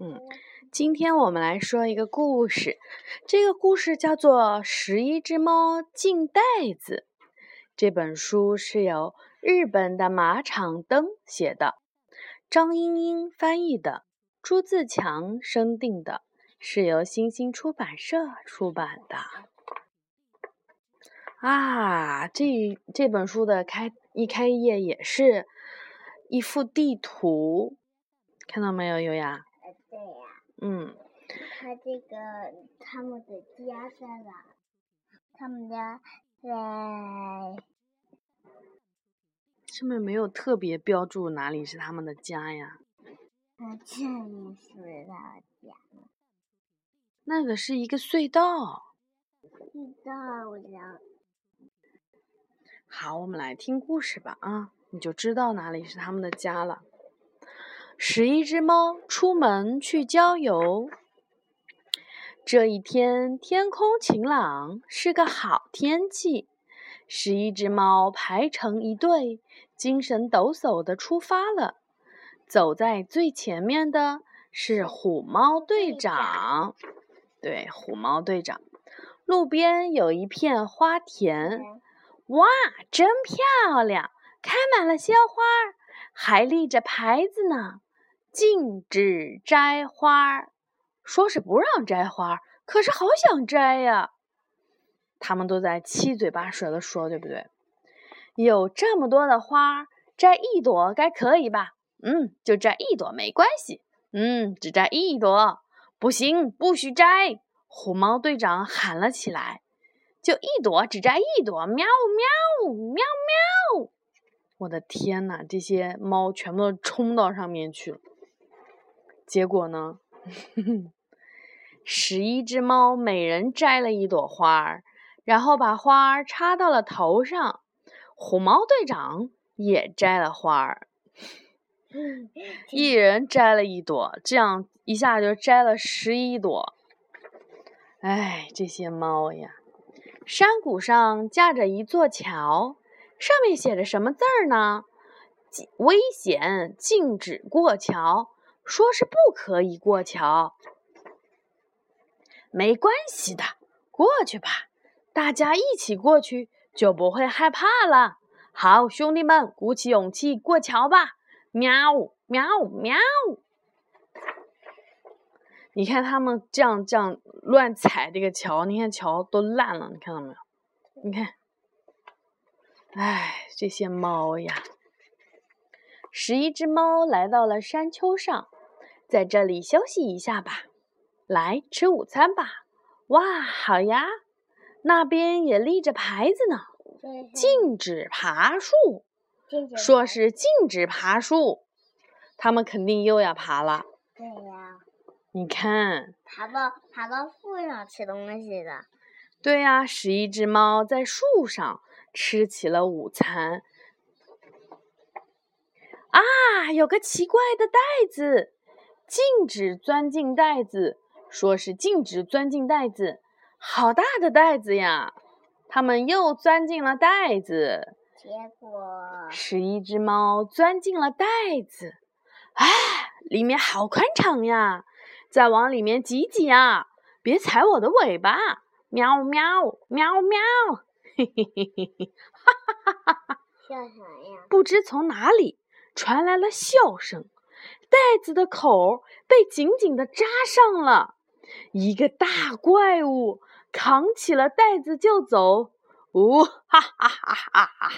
嗯，今天我们来说一个故事，这个故事叫做《十一只猫进袋子》。这本书是由日本的马场灯写的，张英英翻译的，朱自强生定的，是由新星出版社出版的。啊，这这本书的开一开页也是一幅地图，看到没有，优雅？嗯。他这个他们的家在哪？他们家在上面没有特别标注哪里是他们的家呀？那这里是他家。那个是一个隧道。隧道，我想。好，我们来听故事吧啊，你就知道哪里是他们的家了。十一只猫出门去郊游。这一天天空晴朗，是个好天气。十一只猫排成一队，精神抖擞地出发了。走在最前面的是虎猫队长。对，虎猫队长。路边有一片花田，哇，真漂亮，开满了鲜花，还立着牌子呢。禁止摘花，说是不让摘花，可是好想摘呀。他们都在七嘴八舌的说，对不对？有这么多的花，摘一朵该可以吧？嗯，就摘一朵没关系。嗯，只摘一朵，不行，不许摘！虎猫队长喊了起来：“就一朵，只摘一朵！”喵喵喵喵！我的天呐，这些猫全部都冲到上面去了。结果呢？十一只猫每人摘了一朵花儿，然后把花儿插到了头上。虎猫队长也摘了花儿，一人摘了一朵，这样一下就摘了十一朵。哎，这些猫呀！山谷上架着一座桥，上面写着什么字儿呢？危险，禁止过桥。说是不可以过桥，没关系的，过去吧，大家一起过去就不会害怕了。好，兄弟们，鼓起勇气过桥吧！喵喵喵！你看他们这样这样乱踩这个桥，你看桥都烂了，你看到没有？你看，哎，这些猫呀！十一只猫来到了山丘上，在这里休息一下吧。来吃午餐吧！哇，好呀！那边也立着牌子呢，禁止爬树，说是禁止爬树。他们肯定又要爬了。对呀。你看，爬到爬到树上吃东西的。对呀，十一只猫在树上吃起了午餐。啊，有个奇怪的袋子，禁止钻进袋子，说是禁止钻进袋子，好大的袋子呀！他们又钻进了袋子，结果十一只猫钻进了袋子，哎，里面好宽敞呀！再往里面挤挤啊，别踩我的尾巴！喵喵喵喵，嘿嘿嘿嘿嘿，哈哈哈哈哈！笑啥呀？不知从哪里。传来了笑声，袋子的口被紧紧的扎上了。一个大怪物扛起了袋子就走。呜哈哈哈哈哈！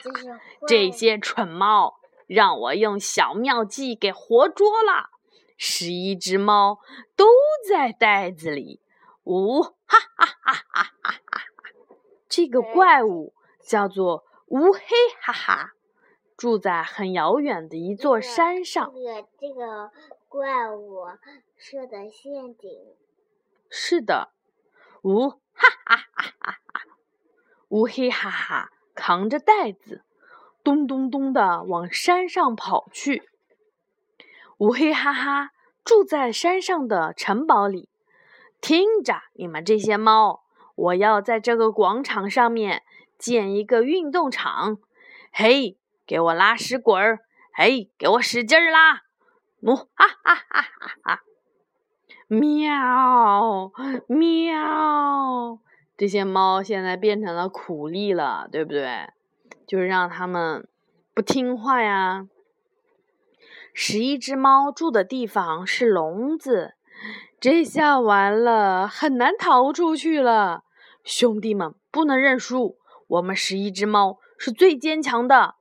这些蠢猫让我用小妙计给活捉了。十一只猫都在袋子里。呜哈哈哈哈哈！这个怪物叫做乌黑哈哈。住在很遥远的一座山上。这个这个怪物设的陷阱。是的，呜哈哈哈哈哈！乌黑哈哈扛着袋子，咚咚咚的往山上跑去。乌黑哈哈住在山上的城堡里。听着，你们这些猫，我要在这个广场上面建一个运动场。嘿！给我拉屎滚儿！哎，给我使劲儿拉！呜哈哈哈哈哈！喵喵，这些猫现在变成了苦力了，对不对？就是让它们不听话呀。十一只猫住的地方是笼子，这下完了，很难逃出去了。兄弟们，不能认输，我们十一只猫是最坚强的，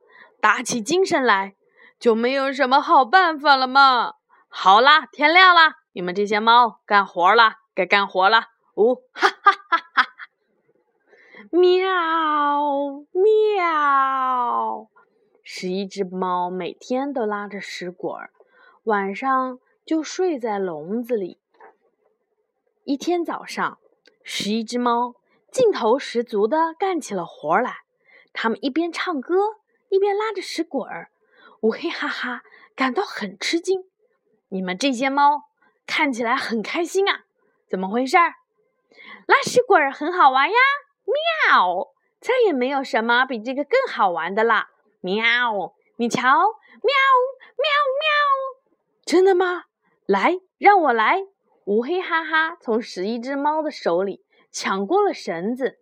打起精神来，就没有什么好办法了嘛。好啦，天亮了，你们这些猫干活了，该干活了。呜，哈哈哈哈哈！喵喵。十一只猫每天都拉着屎滚儿，晚上就睡在笼子里。一天早上，十一只猫劲头十足地干起了活来。它们一边唱歌，一边拉着屎滚儿，乌嘿哈哈，感到很吃惊。你们这些猫看起来很开心啊，怎么回事儿？拉屎滚儿很好玩呀！喵，再也没有什么比这个更好玩的啦！喵！你瞧，喵喵喵！真的吗？来，让我来！乌黑哈哈从十一只猫的手里抢过了绳子，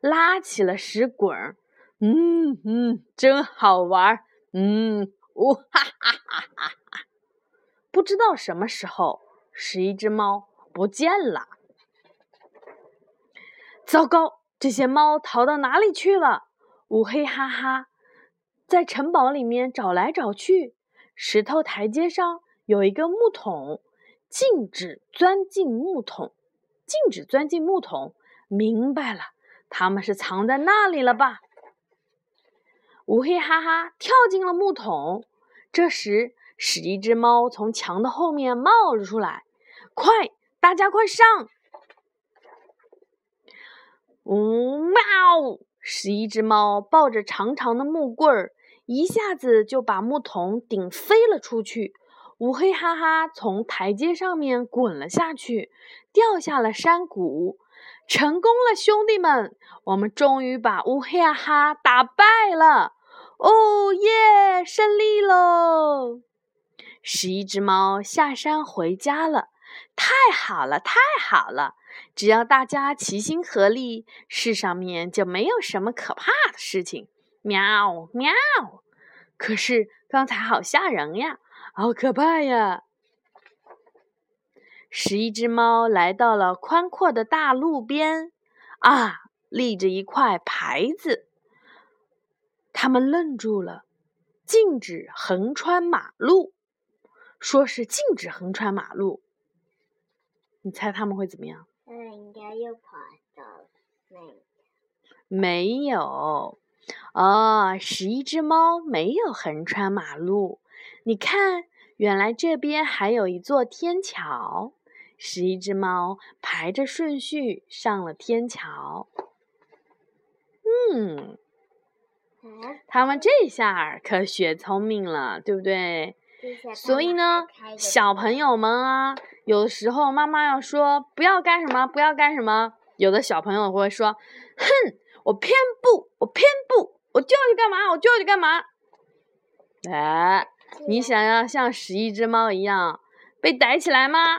拉起了屎滚儿。嗯嗯，真好玩儿！嗯，呜哈哈哈哈哈！不知道什么时候，十一只猫不见了。糟糕，这些猫逃到哪里去了？乌黑哈哈。在城堡里面找来找去，石头台阶上有一个木桶，禁止钻进木桶，禁止钻进木桶。明白了，他们是藏在那里了吧？乌黑哈哈跳进了木桶。这时，十一只猫从墙的后面冒了出来，快，大家快上！呜喵！十一只猫抱着长长的木棍儿。一下子就把木桶顶飞了出去，乌黑哈哈从台阶上面滚了下去，掉下了山谷。成功了，兄弟们！我们终于把乌黑哈哈打败了！哦耶，胜利喽！十一只猫下山回家了。太好了，太好了！只要大家齐心合力，世上面就没有什么可怕的事情。喵喵！可是刚才好吓人呀，好可怕呀！十一只猫来到了宽阔的大路边，啊，立着一块牌子。他们愣住了，禁止横穿马路，说是禁止横穿马路。你猜他们会怎么样？嗯，应该又跑到那。没有。哦，十一只猫没有横穿马路。你看，原来这边还有一座天桥。十一只猫排着顺序上了天桥。嗯，他们这下可学聪明了，对不对？所以呢，小朋友们啊，有的时候妈妈要说不要干什么，不要干什么，有的小朋友会说：“哼，我偏不，我偏不。”我叫你干嘛？我叫你干嘛？哎，你想要像十一只猫一样被逮起来吗？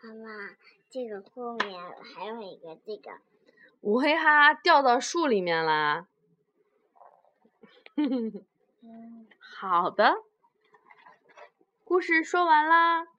妈妈，这个后面还有一个这个。乌黑哈掉到树里面了。好的，故事说完啦。